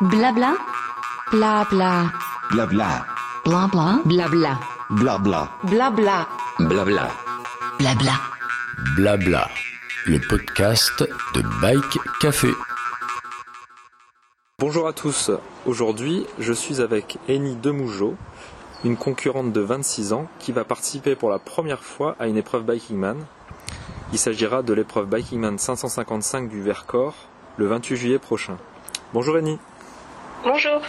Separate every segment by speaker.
Speaker 1: Blabla. Blabla.
Speaker 2: Blabla.
Speaker 1: Blabla. Blabla.
Speaker 2: Blabla.
Speaker 1: Blabla.
Speaker 3: Blabla.
Speaker 1: Blabla.
Speaker 3: Blabla. Le podcast de Bike Café.
Speaker 4: Bonjour à tous, aujourd'hui je suis avec Eni Demougeot, une concurrente de 26 ans qui va participer pour la première fois à une épreuve Bikingman. Il s'agira de l'épreuve Bikingman 555 du Vercors le 28 juillet prochain. Bonjour Eni.
Speaker 5: Bonjour.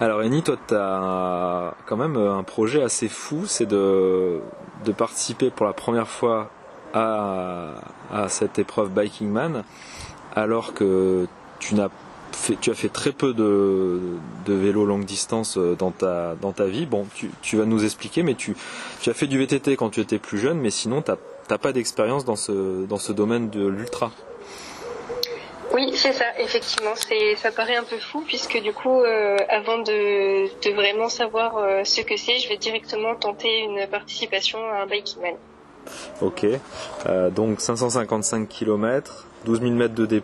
Speaker 4: Alors Eni, toi tu as quand même un projet assez fou, c'est de, participer pour la première fois à, cette épreuve Bikingman alors que tu n'as fait, tu as fait très peu de, de vélo longue distance euh, dans ta, dans ta vie. Bon, tu, tu vas nous expliquer, mais tu, tu as fait du VTT quand tu étais plus jeune, mais sinon tu n'as pas d'expérience dans ce, dans ce domaine de l'ultra.
Speaker 5: Oui, c'est ça, effectivement. C'est, ça paraît un peu fou puisque du coup, euh, avant de, vraiment savoir euh, ce que c'est, je vais directement tenter une participation à un Bikingman.
Speaker 4: Ok, Euh, donc 555 km, 12 000 mètres de D+.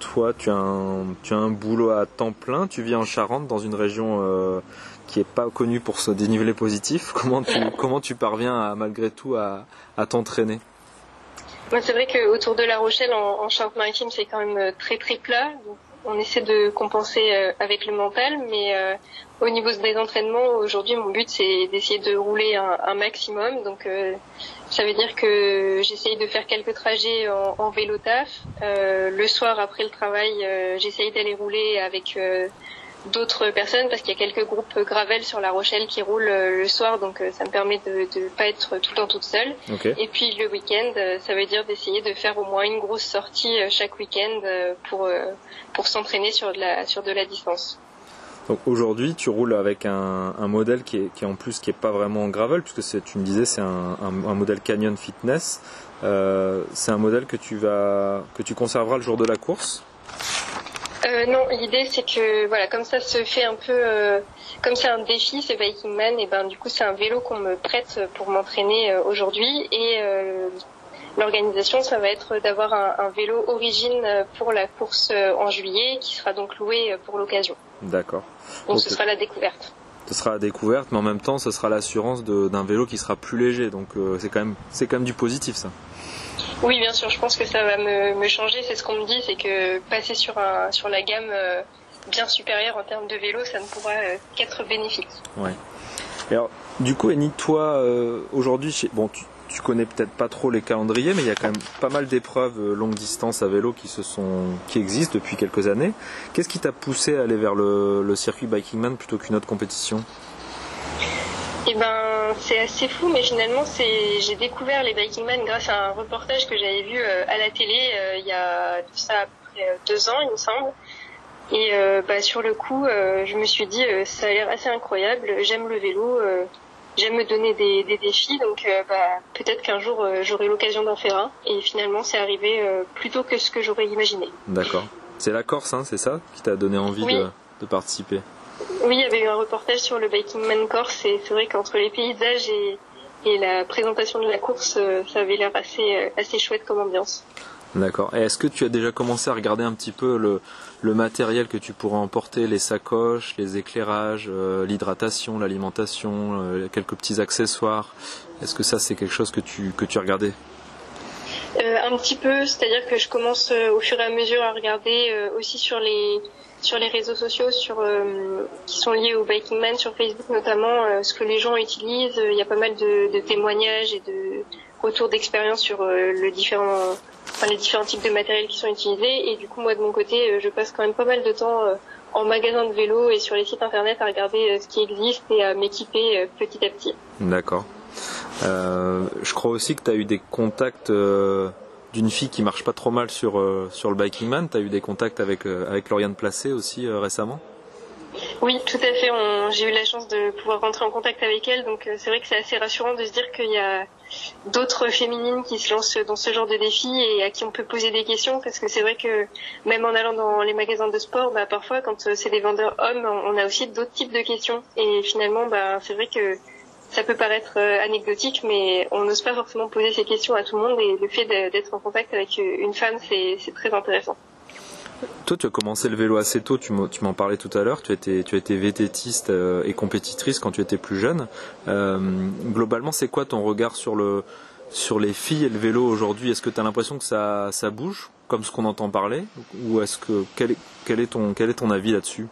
Speaker 4: Toi, tu as, un, tu as un boulot à temps plein, tu vis en Charente, dans une région qui est pas connue pour ce dénivelé positif. Comment tu, comment tu parviens à, malgré tout à t'entraîner?
Speaker 5: C'est vrai que autour de La Rochelle, en, en Charente-Maritime, c'est quand même euh, très très plat. Donc, on essaie de compenser euh, avec le mental, mais euh, au niveau des entraînements, aujourd'hui, mon but c'est d'essayer de rouler un, un maximum. Donc, euh, ça veut dire que j'essaye de faire quelques trajets en, en vélo taf. Euh, le soir, après le travail, euh, j'essaye d'aller rouler avec d'autres personnes parce qu'il y a quelques groupes gravel sur La Rochelle qui roulent euh, le soir, donc euh, ça me permet de ne pas être tout le temps toute seule. Et puis le week-end, euh, ça veut dire d'essayer de faire au moins une grosse sortie chaque week-end pour pour s'entraîner sur de la sur de la distance.
Speaker 4: Donc aujourd'hui, tu roules avec un, un modèle qui est, qui est en plus qui est pas vraiment gravel, puisque c'est, tu me disais c'est un, un, un modèle Canyon Fitness. Euh, c'est un modèle que tu vas que tu conserveras le jour de la course?
Speaker 5: Euh, non, l'idée c'est que voilà, comme ça se fait un peu, euh, comme c'est un défi, c'est Viking Man, et ben du coup c'est un vélo qu'on me prête pour m'entraîner euh, aujourd'hui et l'organisation ça va être d'avoir un, un vélo origine pour la course en juillet qui sera donc loué pour l'occasion.
Speaker 4: D'accord.
Speaker 5: Donc ce sera la découverte.
Speaker 4: Ce sera la découverte, mais en même temps, ce sera l'assurance d'un vélo qui sera plus léger. Donc c'est quand même c'est quand même du positif ça.
Speaker 5: Oui, bien sûr, je pense que ça va me, me changer. C'est ce qu'on me dit, c'est que passer sur, un, sur la gamme euh, bien supérieure en termes de vélo, ça ne pourra euh, qu'être bénéfique.
Speaker 4: Et alors, du coup, Annie, toi, euh, aujourd'hui, bon, tu, tu connais peut-être pas trop les calendriers, mais il y a quand même pas mal d'épreuves longue distance à vélo qui se sont, qui existent depuis quelques années. Qu'est-ce qui t'a poussé à aller vers le, le circuit Bikingman plutôt qu'une autre compétition?
Speaker 5: Et ben, c'est assez fou, mais finalement, c'est j'ai découvert les Biking Man grâce à un reportage que j'avais vu euh, à la télé euh, il y a ça à peu près euh, deux ans, il me semble. Et euh, bah, sur le coup, euh, je me suis dit, euh, ça a l'air assez incroyable. J'aime le vélo, j'aime me donner des, des défis, donc bah, peut-être qu'un jour j'aurai l'occasion d'en faire un. Et finalement, c'est arrivé plus tôt que ce que j'aurais imaginé.
Speaker 4: D'accord. C'est la Corse, hein, c'est ça, qui t'a donné envie
Speaker 5: Oui.
Speaker 4: de, de participer?
Speaker 5: Oui, il y avait eu un reportage sur le Biking Man Corse et c'est vrai qu'entre les paysages et, et la présentation de la course, euh, ça avait l'air assez, euh, assez chouette comme ambiance.
Speaker 4: D'accord. Et est-ce que tu as déjà commencé à regarder un petit peu le, le matériel que tu pourrais emporter, les sacoches, les éclairages, euh, l'hydratation, l'alimentation, euh, quelques petits accessoires? Est-ce que ça c'est quelque chose que tu que tu as regardé?
Speaker 5: Euh, un petit peu, c'est-à-dire que je commence au fur et à mesure à regarder aussi sur les sur les réseaux sociaux, sur euh, qui sont liés au Biking Man, sur Facebook notamment, euh, ce que les gens utilisent. Il y a pas mal de, témoignages et de retours d'expérience sur euh, le différent, enfin, les différents types de matériel qui sont utilisés. Et du coup, moi de mon côté, euh, je passe quand même pas mal de temps euh, en magasin de vélo et sur les sites internet à regarder euh, ce qui existe et à m'équiper euh, petit à petit.
Speaker 4: D'accord. Euh, je crois aussi que tu as eu des contacts euh, d'une fille qui marche pas trop mal sur, euh, sur le Biking Man. Tu as eu des contacts avec, euh, avec Lauriane Placé aussi euh, récemment?
Speaker 5: Oui, tout à fait. J'ai eu la chance de pouvoir rentrer en contact avec elle, donc c'est vrai que c'est assez rassurant de se dire qu'il y a d'autres féminines qui se lancent dans ce genre de défi et à qui on peut poser des questions, parce que c'est vrai que même en allant dans les magasins de sport, bah, parfois quand c'est des vendeurs hommes, on a aussi d'autres types de questions. Et finalement, bah, c'est vrai que ça peut paraître euh, anecdotique, mais on n'ose pas forcément poser ces questions à tout le monde et le fait d'être en contact avec euh, une femme, c'est très intéressant.
Speaker 4: toi, tu as commencé le vélo assez tôt, tu m'en parlais tout à l'heure, tu, étais, tu vététiste euh, et compétitrice quand tu étais plus jeune. Globalement, c'est quoi ton regard sur, le, sur les filles et le vélo aujourd'hui? Est-ce que tu as l'impression que ça, bouge, comme ce qu'on entend parler? Ou quel est, ton, avis là-dessus?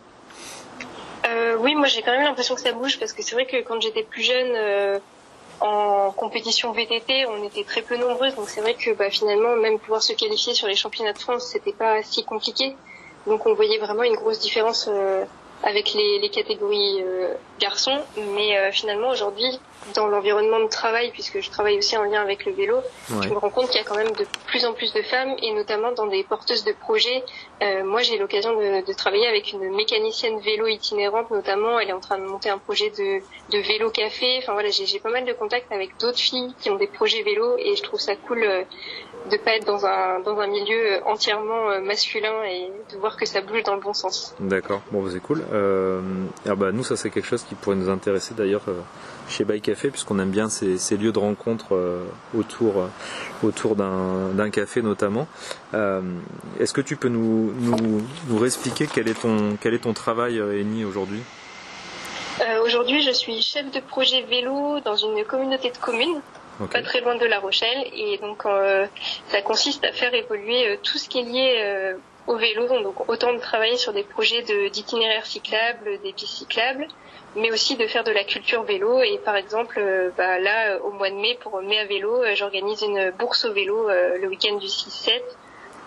Speaker 5: Oui, moi j'ai quand même l'impression que ça bouge, parce que c'est vrai que quand j'étais plus jeune en compétition VTT, on était très peu nombreuses, donc c'est vrai que bah, finalement, même pouvoir se qualifier sur les championnats de France, c'était pas si compliqué. Donc on voyait vraiment une grosse différence euh, avec les, les catégories euh, garçons. Mais euh, finalement, aujourd'hui, dans l'environnement de travail, puisque je travaille aussi en lien avec le vélo, je me rends compte qu'il y a quand même de plus en plus de femmes, et notamment dans des porteuses de projets. Euh, moi, j'ai l'occasion de, de, travailler avec une mécanicienne vélo itinérante, notamment. Elle est en train de monter un projet de, de vélo café. Enfin voilà, j'ai pas mal de contacts avec d'autres filles qui ont des projets vélo, et je trouve ça cool de pas être dans un dans un milieu entièrement masculin et de voir que ça bouge dans le bon sens.
Speaker 4: D'accord, bon bah, c'est cool. Euh, alors bah nous ça c'est quelque chose qui pourrait nous intéresser d'ailleurs euh, chez Bike Café puisqu'on aime bien ces, ces, lieux de rencontre euh, autour euh, autour d'un café notamment. Est-ce que tu peux nous nous nous réexpliquer quel est ton quel est ton travail Eni aujourd'hui?
Speaker 5: Aujourd'hui, je suis chef de projet vélo dans une communauté de communes pas très loin de La Rochelle. Et donc, euh, ça consiste à faire évoluer euh, tout ce qui est lié euh, au vélo. Donc, autant de travailler sur des projets d'itinéraires cyclables, des pistes cyclables, mais aussi de faire de la culture vélo. Et par exemple, bah, là, au mois de mai, pour Mai à vélo, j'organise une bourse au vélo le week-end du 6-7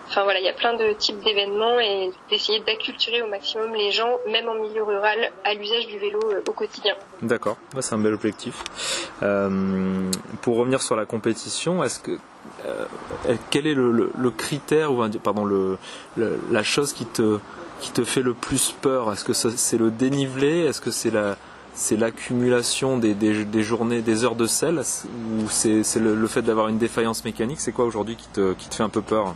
Speaker 5: Enfin voilà, il y a plein de types d'événements et d'essayer d'acculturer au maximum les gens, même en milieu rural, à l'usage du vélo euh, au quotidien.
Speaker 4: D'accord, c'est un bel objectif. Euh, pour revenir sur la compétition, est-ce que euh, quel est le, critère ou pardon la chose qui te qui te fait le plus peur? Est-ce que c'est le dénivelé? Est-ce que c'est la c'est l'accumulation des, des, journées, des heures de sel? Ou c'est le, le, fait d'avoir une défaillance mécanique? C'est quoi aujourd'hui qui te, qui te fait un peu peur?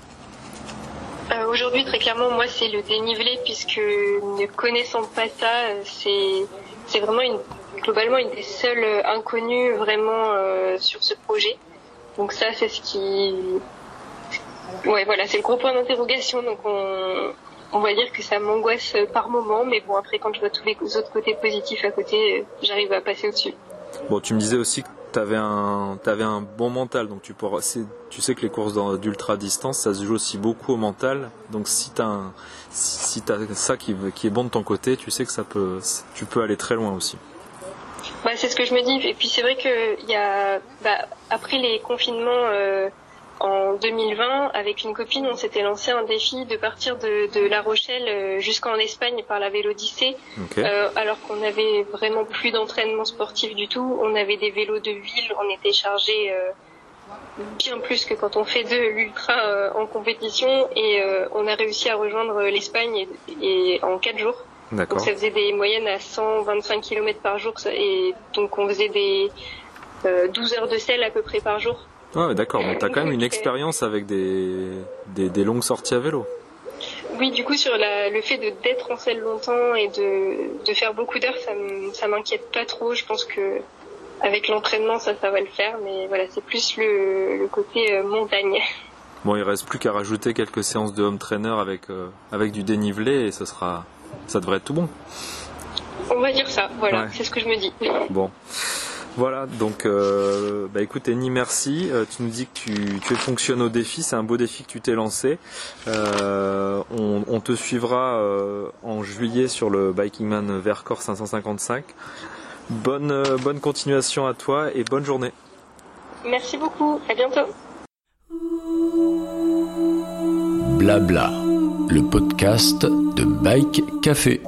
Speaker 5: Euh, aujourd'hui, très clairement, moi, c'est le dénivelé, puisque ne connaissant pas ça, euh, c'est vraiment globalement une des seules euh, inconnues vraiment sur ce projet. Donc ça, c'est ce qui, ouais, voilà, c'est le gros point d'interrogation. Donc on, on va dire que ça m'angoisse par moment, mais bon, après, quand je vois tous les autres côtés positifs à côté, j'arrive à passer au-dessus.
Speaker 4: Bon, tu me disais aussi que tu avais un, avais un bon mental, donc tu, pourras, tu sais que les courses d'ultra distance, ça se joue aussi beaucoup au mental. Donc si tu as, si, as ça qui, qui est bon de ton côté, tu sais que ça peut, tu peux aller très loin aussi.
Speaker 5: Ouais, c'est ce que je me dis. Et puis c'est vrai que y a, bah, après les confinements, euh, en 2020, avec une copine, on s'était lancé un défi de partir de, de La Rochelle euh, jusqu'en Espagne par la Vélodyssée, euh, alors qu'on avait vraiment plus d'entraînement sportif du tout. On avait des vélos de ville, on était chargé euh, bien plus que quand on fait de l'ultra euh, en compétition, et on a réussi à rejoindre l'Espagne et, en 4 jours. Donc ça faisait des moyennes à 125 km par jour, et donc on faisait des 12 heures de sel à peu près par jour.
Speaker 4: Ouais, d'accord. Donc, tu as quand même une expérience avec des, des, des, longues sorties à vélo.
Speaker 5: Oui, du coup, sur la, le fait d'être en selle longtemps et de, de faire beaucoup d'heures, ça m'inquiète pas trop. Je pense que avec l'entraînement, ça, ça va le faire. Mais voilà, c'est plus le, le côté euh, montagne.
Speaker 4: Bon, il reste plus qu'à rajouter quelques séances de home trainer avec, euh, avec du dénivelé et ça, sera, ça devrait être tout bon.
Speaker 5: On va dire ça, voilà, c'est ce que je me dis.
Speaker 4: Bon. Voilà, donc euh, bah écoute Annie, merci. Euh, tu nous dis que tu, tu fonctionnes au défi, c'est un beau défi que tu t'es lancé. Euh, on, te suivra en juillet sur le Bikingman Vercors 555. Bonne, bonne continuation à toi et bonne journée.
Speaker 5: Merci beaucoup, à bientôt.
Speaker 3: Blabla, le podcast de Bike Café.